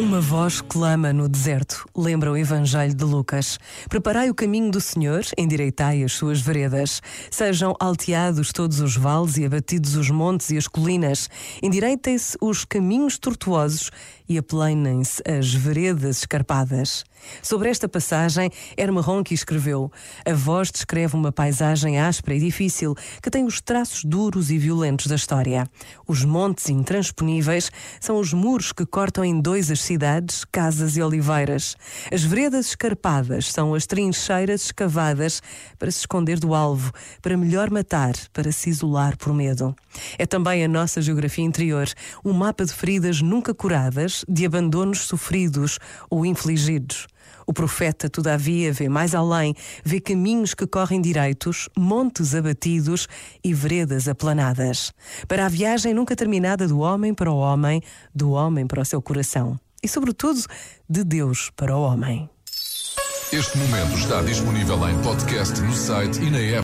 Uma voz clama no deserto, lembra o Evangelho de Lucas. Preparai o caminho do Senhor, endireitai as suas veredas. Sejam alteados todos os vales e abatidos os montes e as colinas. Endireitem-se os caminhos tortuosos e aplanem-se as veredas escarpadas. Sobre esta passagem, Herme escreveu: A voz descreve uma paisagem áspera e difícil que tem os traços duros e violentos da história. Os montes intransponíveis são os muros que cortam em dois as cidades, casas e oliveiras. As veredas escarpadas são as trincheiras escavadas para se esconder do alvo, para melhor matar, para se isolar por medo. É também a nossa geografia interior, um mapa de feridas nunca curadas, de abandonos sofridos ou infligidos. O profeta, todavia, vê mais além, vê caminhos que correm direitos, montes abatidos e veredas aplanadas. Para a viagem nunca terminada do homem para o homem, do homem para o seu coração e, sobretudo, de Deus para o homem. Este momento está disponível em podcast no site e na app.